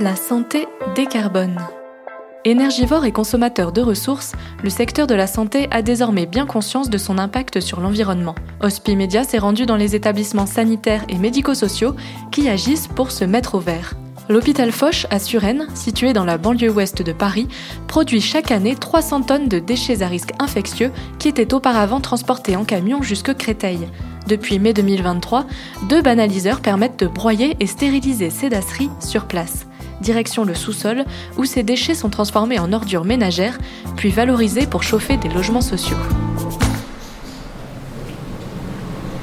La santé décarbone. Énergivore et consommateur de ressources, le secteur de la santé a désormais bien conscience de son impact sur l'environnement. Hospimedia s'est rendu dans les établissements sanitaires et médico-sociaux qui agissent pour se mettre au vert. L'hôpital Foch à Suresnes, situé dans la banlieue ouest de Paris, produit chaque année 300 tonnes de déchets à risque infectieux qui étaient auparavant transportés en camion jusque Créteil. Depuis mai 2023, deux banaliseurs permettent de broyer et stériliser ces dasseries sur place. Direction le sous-sol, où ces déchets sont transformés en ordures ménagères, puis valorisés pour chauffer des logements sociaux.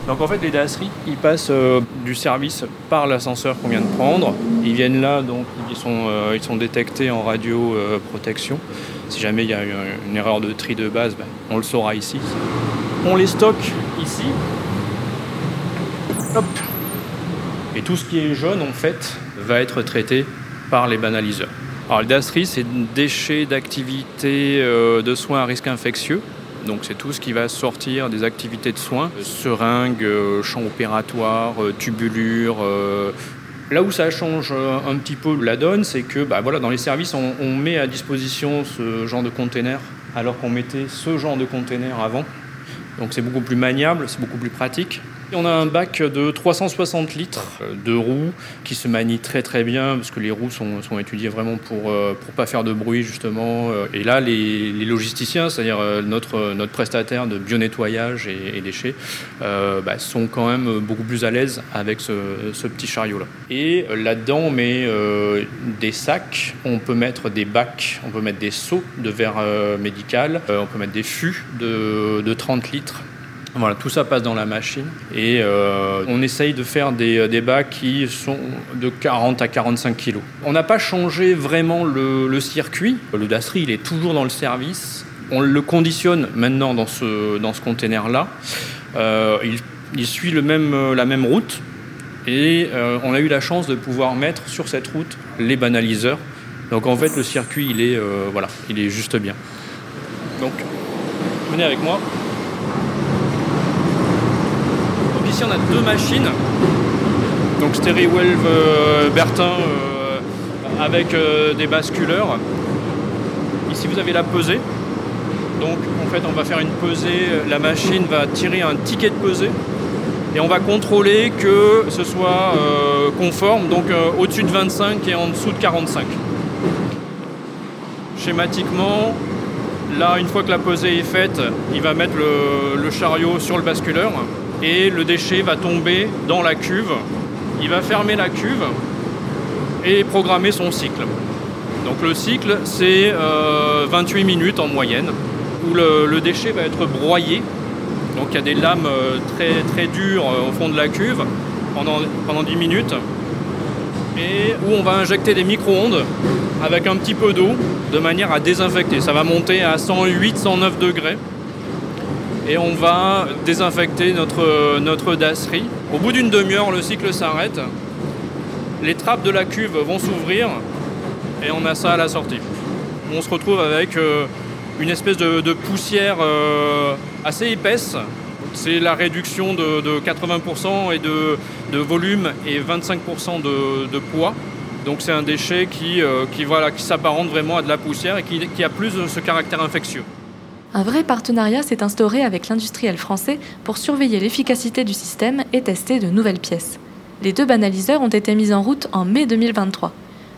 Donc en fait les dasseries, ils passent euh, du service par l'ascenseur qu'on vient de prendre. Ils viennent là, donc ils sont, euh, ils sont détectés en radio euh, protection. Si jamais il y a une, une erreur de tri de base, ben, on le saura ici. On les stocke ici Hop. Et tout ce qui est jaune, en fait, va être traité par les banaliseurs. Alors, le DASRI, c'est déchets d'activités euh, de soins à risque infectieux. Donc, c'est tout ce qui va sortir des activités de soins, seringues, euh, champs opératoires, euh, tubulures. Là où ça change un petit peu la donne, c'est que bah, voilà, dans les services, on, on met à disposition ce genre de container alors qu'on mettait ce genre de container avant. Donc c'est beaucoup plus maniable, c'est beaucoup plus pratique. On a un bac de 360 litres euh, de roues qui se manie très très bien parce que les roues sont, étudiées vraiment pour ne pour pas faire de bruit justement. Euh, et là, les, logisticiens, c'est-à-dire euh, notre, prestataire de bio-nettoyage et, et déchets, euh, bah, sont quand même beaucoup plus à l'aise avec ce, petit chariot-là. Et là-dedans, on met euh, des sacs, on peut mettre des bacs, on peut mettre des seaux de verre euh, médical, on peut mettre des fûts de 30 litres voilà, tout ça passe dans la machine et euh, on essaye de faire des, des, bacs qui sont de 40 à 45 kg. On n'a pas changé vraiment le, circuit. Le Dasserie, il est toujours dans le service. On le conditionne maintenant dans ce, dans ce container-là. Euh, il, suit le même, la même route et euh, on a eu la chance de pouvoir mettre sur cette route les banaliseurs. Donc en fait, le circuit, il est, euh, voilà, il est juste bien. Donc, venez avec moi. Ici on a deux machines. Donc Steriwelve euh, Bertin euh, avec euh, des basculeurs. Ici vous avez la pesée. Donc en fait on va faire une pesée, la machine va tirer un ticket de pesée et on va contrôler que ce soit euh, conforme, donc au-dessus de 25 et en dessous de 45. Schématiquement, là une fois que la pesée est faite, il va mettre le chariot sur le basculeur et le déchet va tomber dans la cuve. Il va fermer la cuve et programmer son cycle. Donc le cycle, c'est euh, 28 minutes en moyenne, où le, le, déchet va être broyé. Donc il y a des lames euh, très, très dures euh, au fond de la cuve pendant, pendant 10 minutes, et où on va injecter des micro-ondes avec un petit peu d'eau de manière à désinfecter. Ça va monter à 108-109 degrés et on va désinfecter notre, notre dasserie. Au bout d'une demi-heure, le cycle s'arrête. Les trappes de la cuve vont s'ouvrir et on a ça à la sortie. On se retrouve avec euh, une espèce de, de poussière euh, assez épaisse. C'est la réduction de, de 80% et de, de, volume et 25% de, de, poids. Donc c'est un déchet qui, euh, qui, voilà, qui s'apparente vraiment à de la poussière et qui, qui a plus ce caractère infectieux. Un vrai partenariat s'est instauré avec l'industriel français pour surveiller l'efficacité du système et tester de nouvelles pièces. Les deux banaliseurs ont été mis en route en mai 2023.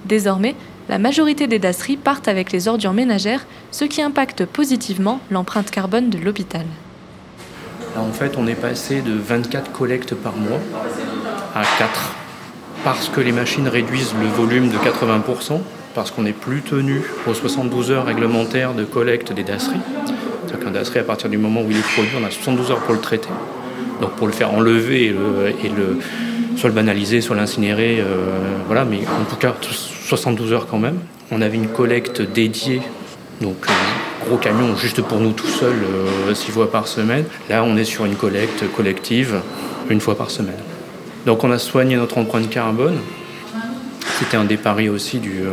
Désormais, la majorité des dasseries partent avec les ordures ménagères, ce qui impacte positivement l'empreinte carbone de l'hôpital. En fait, on est passé de 24 collectes par mois à 4 parce que les machines réduisent le volume de 80%, parce qu'on n'est plus tenu aux 72 heures réglementaires de collecte des dasseries. C'est-à-dire qu'un dasserie, à partir du moment où il est produit, on a 72 heures pour le traiter. Donc pour le faire enlever et le, soit le banaliser, soit l'incinérer, euh, voilà, mais en tout cas 72 heures quand même. On avait une collecte dédiée, donc euh, gros camion juste pour nous tout seuls, euh, six fois par semaine. Là, on est sur une collecte collective une fois par semaine. Donc on a soigné notre empreinte carbone. C'était un des paris aussi du,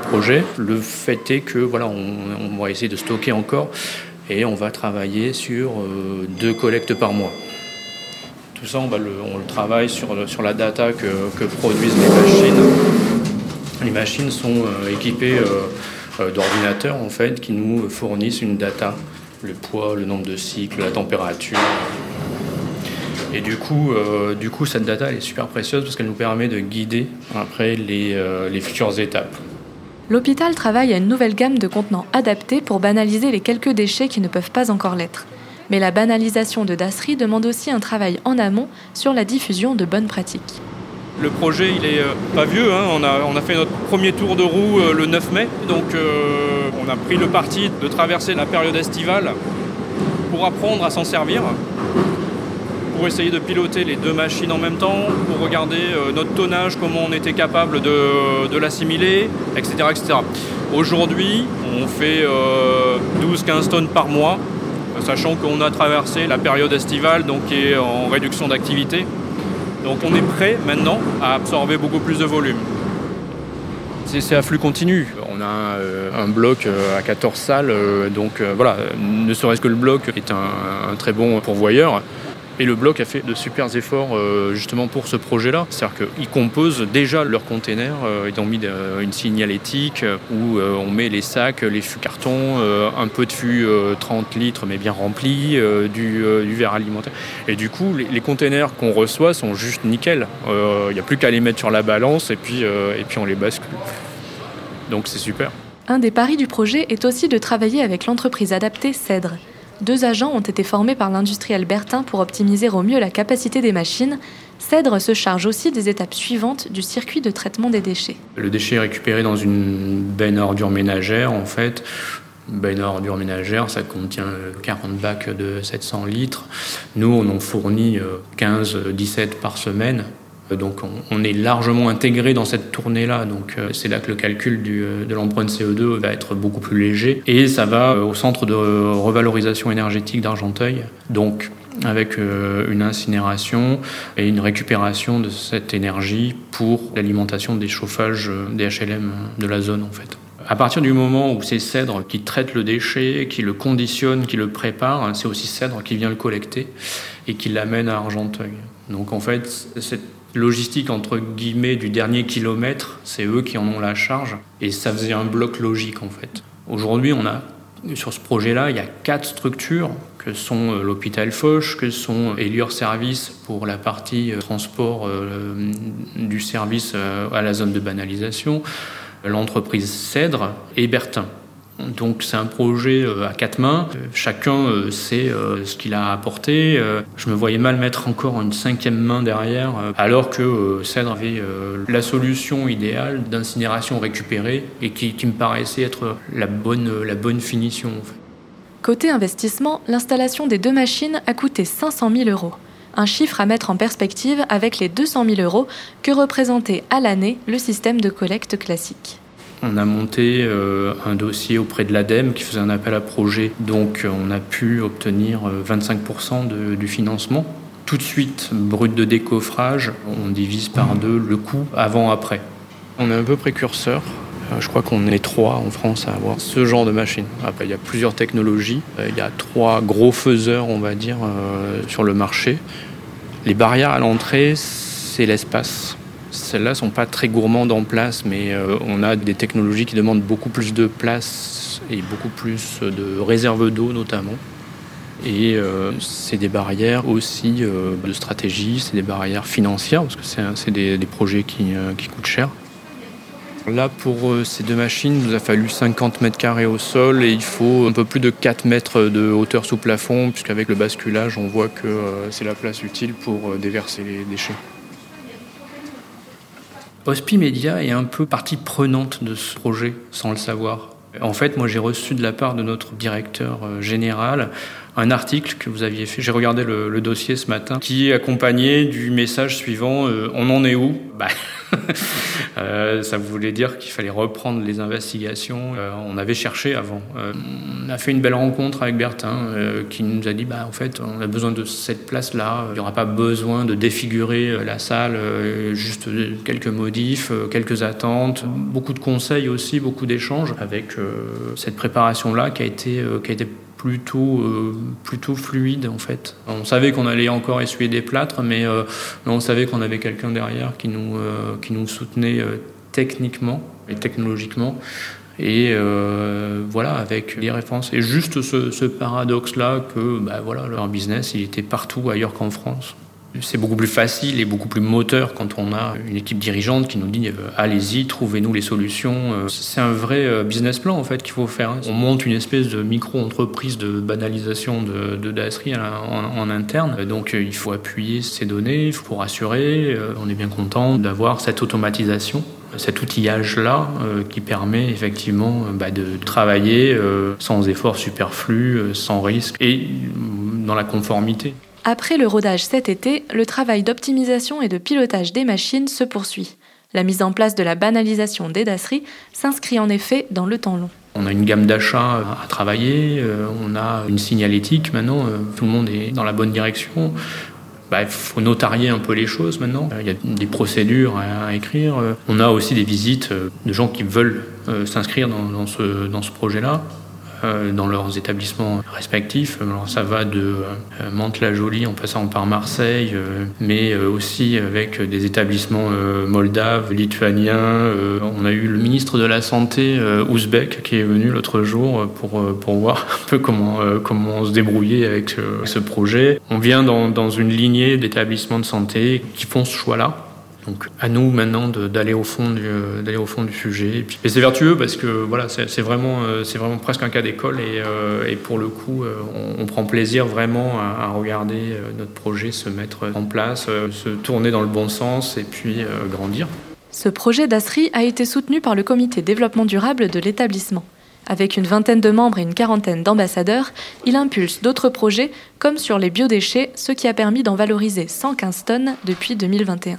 projet. Le fait est que voilà, on, va essayer de stocker encore et on va travailler sur euh, deux collectes par mois. Tout ça, on, le, travaille sur, sur la data que, produisent les machines. Les machines sont équipées d'ordinateurs en fait qui nous fournissent une data, le poids, le nombre de cycles, la température. Et du coup, du coup, cette data elle est super précieuse parce qu'elle nous permet de guider après les futures étapes. L'hôpital travaille à une nouvelle gamme de contenants adaptés pour banaliser les quelques déchets qui ne peuvent pas encore l'être. Mais la banalisation de Dasserie demande aussi un travail en amont sur la diffusion de bonnes pratiques. Le projet, il est euh, pas vieux. Hein. On, a, fait notre premier tour de roue euh, le 9 mai. Donc, euh, on a pris le parti de traverser la période estivale pour apprendre à s'en servir pour essayer de piloter les deux machines en même temps, pour regarder euh, notre tonnage, comment on était capable de, l'assimiler, etc. etc. Aujourd'hui, on fait 12-15 euh, tonnes par mois, sachant qu'on a traversé la période estivale, donc qui est en réduction d'activité. Donc on est prêt maintenant à absorber beaucoup plus de volume. C'est à flux continu. On a euh, un bloc à 14 salles, donc voilà, ne serait-ce que le bloc est un très bon pourvoyeur. Et le bloc a fait de super efforts euh, justement pour ce projet-là. C'est-à-dire qu'ils composent déjà leurs containers. Euh, ils ont mis euh, une signalétique où on met les sacs, les fûts cartons, un peu de fûts 30 litres mais bien remplis, du, verre alimentaire. Et du coup, les, containers qu'on reçoit sont juste nickel. Il n'y a plus qu'à les mettre sur la balance et puis, et puis on les bascule. Donc c'est super. Un des paris du projet est aussi de travailler avec l'entreprise adaptée Cèdre. Deux agents ont été formés par l'industriel Bertin pour optimiser au mieux la capacité des machines. Cèdre se charge aussi des étapes suivantes du circuit de traitement des déchets. Le déchet est récupéré dans une benne ordure ménagère, en fait. Une benne ordure ménagère, ça contient 40 bacs de 700 litres. Nous, on en fournit 15-17 par semaine. Donc on, est largement intégré dans cette tournée-là. Donc euh, c'est là que le calcul euh, de l'empreinte CO2 va être beaucoup plus léger. Et ça va euh, au centre de revalorisation énergétique d'Argenteuil. Donc avec une incinération et une récupération de cette énergie pour l'alimentation des chauffages des HLM de la zone en fait. À partir du moment où c'est Cèdre qui traite le déchet, qui le conditionne, qui le prépare, c'est aussi Cèdre qui vient le collecter et qui l'amène à Argenteuil. Donc en fait, cette logistique entre guillemets du dernier kilomètre, c'est eux qui en ont la charge et ça faisait un bloc logique en fait. Aujourd'hui, on a sur ce projet-là, il y a quatre structures que sont euh, l'hôpital Foch, que sont Elior Service pour la partie euh, transport euh, du service à la zone de banalisation, l'entreprise Cèdre et Bertin. Donc c'est un projet euh, à quatre mains. Chacun euh, sait euh, ce qu'il a apporté. Je me voyais mal mettre encore une cinquième main derrière, alors que Cèdre avait la solution idéale d'incinération récupérée et qui, me paraissait être la bonne, la bonne finition. Côté investissement, l'installation des deux machines a coûté 500 000 euros. Un chiffre à mettre en perspective avec les 200 000 euros que représentait à l'année le système de collecte classique. On a monté euh, un dossier auprès de l'ADEME qui faisait un appel à projet. Donc euh, on a pu obtenir 25% euh, du financement. Tout de suite, brut de décoffrage, on divise par deux le coût avant-après. On est un peu précurseur. Je crois qu'on est trois en France à avoir ce genre de machine. Après, il y a plusieurs technologies. Il y a trois gros faiseurs, on va dire, sur le marché. Les barrières à l'entrée, c'est l'espace. Celles-là ne sont pas très gourmandes en place, mais euh, on a des technologies qui demandent beaucoup plus de place et beaucoup plus de réserves d'eau notamment. Et euh, c'est des barrières aussi euh, de stratégie, c'est des barrières financières, parce que c'est des, projets qui, qui, coûtent cher. Là, pour ces deux machines, il nous a fallu 50 mètres carrés au sol et il faut un peu plus de 4 mètres de hauteur sous plafond, puisqu'avec le basculage, on voit que c'est la place utile pour déverser les déchets. Hospi Media est un peu partie prenante de ce projet, sans le savoir. En fait, moi, j'ai reçu de la part de notre directeur euh, général un article que vous aviez fait. J'ai regardé le, dossier ce matin, qui est accompagné du message suivant euh, On en est où? Bah, euh, Ça voulait dire qu'il fallait reprendre les investigations. Euh, on avait cherché avant. on a fait une belle rencontre avec Bertin, qui nous a dit bah, en fait, on a besoin de cette place-là. Il n'y aura pas besoin de défigurer la salle, juste quelques modifs, quelques attentes, beaucoup de conseils aussi, beaucoup d'échanges avec cette préparation-là qui a été, qui a été plutôt, euh, plutôt fluide en fait. On savait qu'on allait encore essuyer des plâtres, mais, euh, on savait qu'on avait quelqu'un derrière qui nous, euh, qui nous soutenait techniquement et technologiquement. Et voilà, avec les références. Et juste ce, paradoxe-là que bah, voilà, leur business, il était partout ailleurs qu'en France. C'est beaucoup plus facile et beaucoup plus moteur quand on a une équipe dirigeante qui nous dit euh, allez-y, trouvez-nous les solutions. Euh, c'est un vrai euh, business plan en fait qu'il faut faire. Hein. On monte une espèce de micro-entreprise de banalisation de, de Dasserie en, interne. Donc il faut appuyer ces données, il faut rassurer. On est bien content d'avoir cette automatisation cet outillage-là qui permet effectivement bah, de travailler sans effort superflu, sans risque et dans la conformité. Après le rodage cet été, le travail d'optimisation et de pilotage des machines se poursuit. La mise en place de la banalisation des dasseries s'inscrit en effet dans le temps long. On a une gamme d'achats à travailler, euh, on a une signalétique maintenant, euh, tout le monde est dans la bonne direction. Bah, il faut notarier un peu les choses maintenant. Il y a des procédures à écrire. On a aussi des visites de gens qui veulent euh, s'inscrire dans, ce, dans ce projet-là. Euh, dans leurs établissements respectifs. Ça va de euh, Mantes-la-Jolie en passant par Marseille, euh, mais aussi avec des établissements moldaves, lituaniens. On a eu le ministre de la Santé ouzbek qui est venu l'autre jour pour, pour voir un peu comment, comment se débrouiller avec ce projet. On vient dans, dans une lignée d'établissements de santé qui font ce choix-là donc à nous maintenant d'aller au fond du d'aller au fond du sujet. Et, c'est vertueux parce que voilà, c'est vraiment euh, c'est vraiment presque un cas d'école et, euh, pour le coup, euh, on, prend plaisir vraiment à, regarder notre projet se mettre en place, se tourner dans le bon sens et puis grandir. Ce projet d'ASRI a été soutenu par le comité développement durable de l'établissement. Avec une vingtaine de membres et une quarantaine d'ambassadeurs, il impulse d'autres projets comme sur les biodéchets, ce qui a permis d'en valoriser 115 tonnes depuis 2021.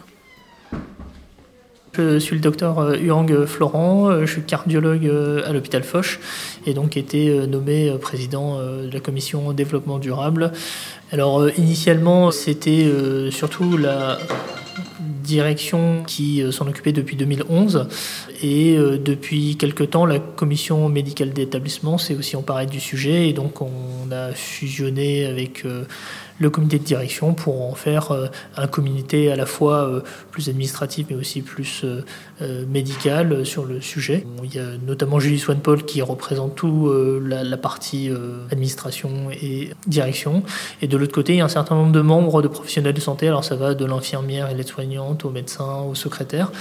Je suis le docteur euh, Huang Florent, euh, je suis cardiologue euh, à l'hôpital Foch et donc été nommé président de la commission développement durable. Alors initialement c'était surtout la direction qui s'en occupait depuis 2011 et depuis quelque temps la commission médicale d'établissement s'est aussi emparée du sujet et donc on a fusionné avec le comité de direction pour en faire euh, un comité à la fois euh, plus administratif mais aussi plus euh, médical sur le sujet. Il y a notamment Julie Swanpaul qui représente tout la, partie administration et direction. Et de l'autre côté, il y a un certain nombre de membres de professionnels de santé. Alors ça va de l'infirmière et l'aide-soignante au médecin, au secrétaire,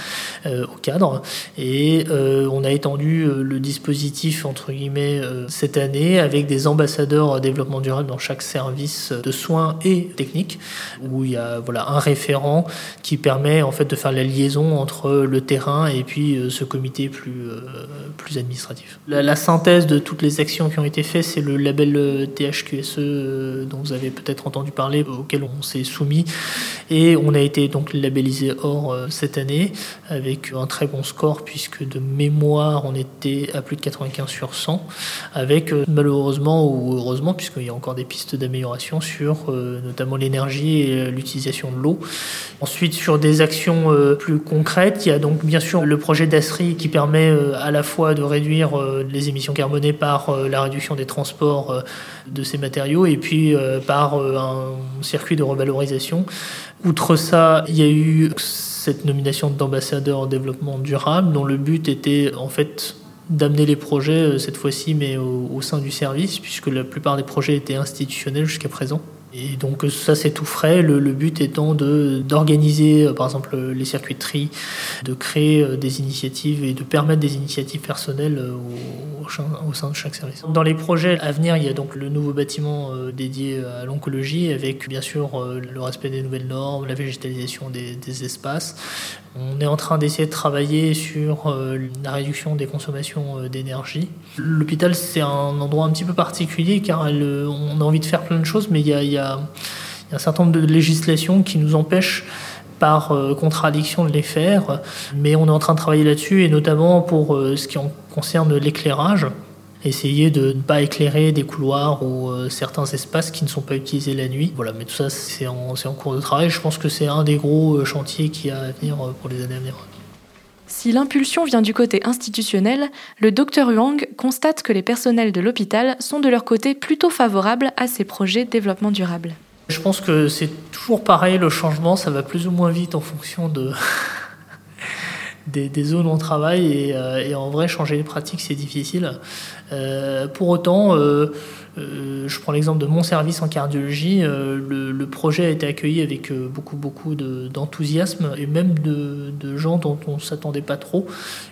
au cadre. Et on a étendu le dispositif entre guillemets cette année avec des ambassadeurs développement durable dans chaque service de soins et technique, où il y a voilà, un référent qui permet en fait de faire la liaison entre le terrain et puis euh, ce comité plus, euh, plus administratif. La, synthèse de toutes les actions qui ont été faites, c'est le label euh, THQSE dont vous avez peut-être entendu parler, auquel on s'est soumis. Et on a été donc labellisé or cette année avec un très bon score puisque de mémoire on était à plus de 95 sur 100 avec malheureusement ou heureusement puisqu'il y a encore des pistes d'amélioration sur notamment l'énergie et euh, l'utilisation de l'eau. Ensuite, sur des actions euh, plus concrètes, il y a donc bien sûr le projet d'ASRI qui permet à la fois de réduire les émissions carbonées par la réduction des transports de ces matériaux et puis par un circuit de revalorisation. Outre ça, il y a eu cette nomination d'ambassadeur en développement durable dont le but était en fait d'amener les projets cette fois-ci mais au, sein du service puisque la plupart des projets étaient institutionnels jusqu'à présent. Et donc ça c'est tout frais, le, but étant d'organiser euh, par exemple les circuits de créer euh, des initiatives et de permettre des initiatives personnelles euh, au, au, sein de chaque service. Dans les projets à venir, il y a donc le nouveau bâtiment dédié à l'oncologie avec bien sûr le respect des nouvelles normes, la végétalisation des espaces. On est en train d'essayer de travailler sur la réduction des consommations d'énergie. L'hôpital c'est un endroit un petit peu particulier car on a envie de faire plein de choses mais il y a y a un certain nombre de législations qui nous empêchent par euh, contradiction de les faire, mais on est en train de travailler là-dessus, et notamment pour euh, ce qui concerne l'éclairage, essayer de ne pas éclairer des couloirs ou euh, certains espaces qui ne sont pas utilisés la nuit. Voilà, mais tout ça, c'est en, en, cours de travail. Je pense que c'est un des gros chantiers qui a à venir pour les années à venir. Si l'impulsion vient du côté institutionnel, le docteur Huang constate que les personnels de l'hôpital sont de leur côté plutôt favorables à ces projets de développement durable. Je pense que c'est toujours pareil, le changement, ça va plus ou moins vite en fonction de, des, zones où on travaille et, en vrai changer les pratiques c'est difficile. pour autant, je prends l'exemple de mon service en cardiologie, le, projet a été accueilli avec beaucoup beaucoup d'enthousiasme et même de, gens dont on ne s'attendait pas trop.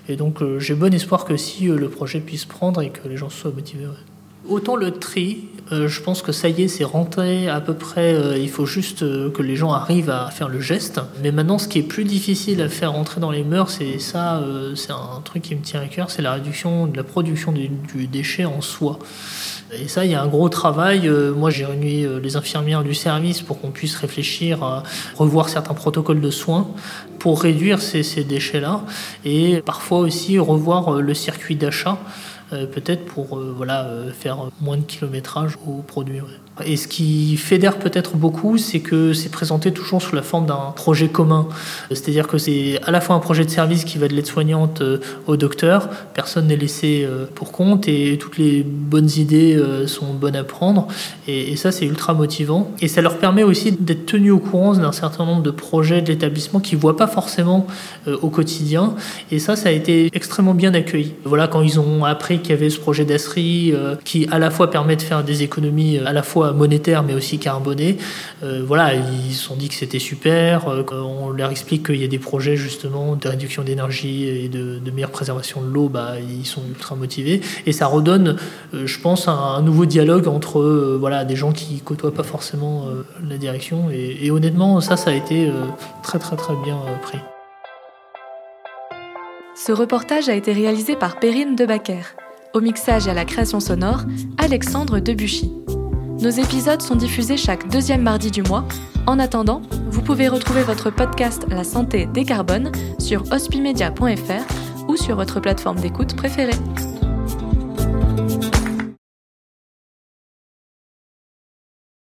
Et donc j'ai bon espoir que si le projet puisse prendre et que les gens soient motivés. Autant le tri, euh, je pense que ça y est, c'est rentré à peu près. Euh, il faut juste euh, que les gens arrivent à faire le geste. Mais maintenant, ce qui est plus difficile à faire rentrer dans les mœurs, et ça, c'est un truc qui me tient à cœur, c'est la réduction de la production du, déchet en soi. Et ça, il y a un gros travail. moi, j'ai réuni les infirmières du service pour qu'on puisse réfléchir à revoir certains protocoles de soins pour réduire ces, ces déchets-là. Et parfois aussi revoir le circuit d'achat. Euh, peut-être pour euh, voilà, euh, faire moins de kilométrage au produit. Et ce qui fédère peut-être beaucoup, c'est que c'est présenté toujours sous la forme d'un projet commun. C'est-à-dire que c'est à la fois un projet de service qui va de l'aide-soignante au docteur, personne n'est laissé pour compte et toutes les bonnes idées sont bonnes à prendre. Et, ça, c'est ultra motivant. Et ça leur permet aussi d'être tenus au courant d'un certain nombre de projets de l'établissement qu'ils ne voient pas forcément au quotidien. Et ça, ça a été extrêmement bien accueilli. Voilà, quand ils ont appris qu'il y avait ce projet d'Asri euh, qui à la fois permet de faire des économies euh, à la fois monétaires mais aussi carbonées. Euh, voilà, ils se sont dit que c'était super. on leur explique qu'il y a des projets justement de réduction d'énergie et de, meilleure préservation de l'eau, bah, ils sont ultra motivés. Et ça redonne, je pense, un, nouveau dialogue entre voilà, des gens qui côtoient pas forcément la direction. Et, et, honnêtement, ça, ça a été très très très bien pris. Ce reportage a été réalisé par Perrine Debacker. Au mixage et à la création sonore, Alexandre Debuchy. Nos épisodes sont diffusés chaque deuxième mardi du mois. En attendant, vous pouvez retrouver votre podcast La santé décarbone sur hospimedia.fr ou sur votre plateforme d'écoute préférée.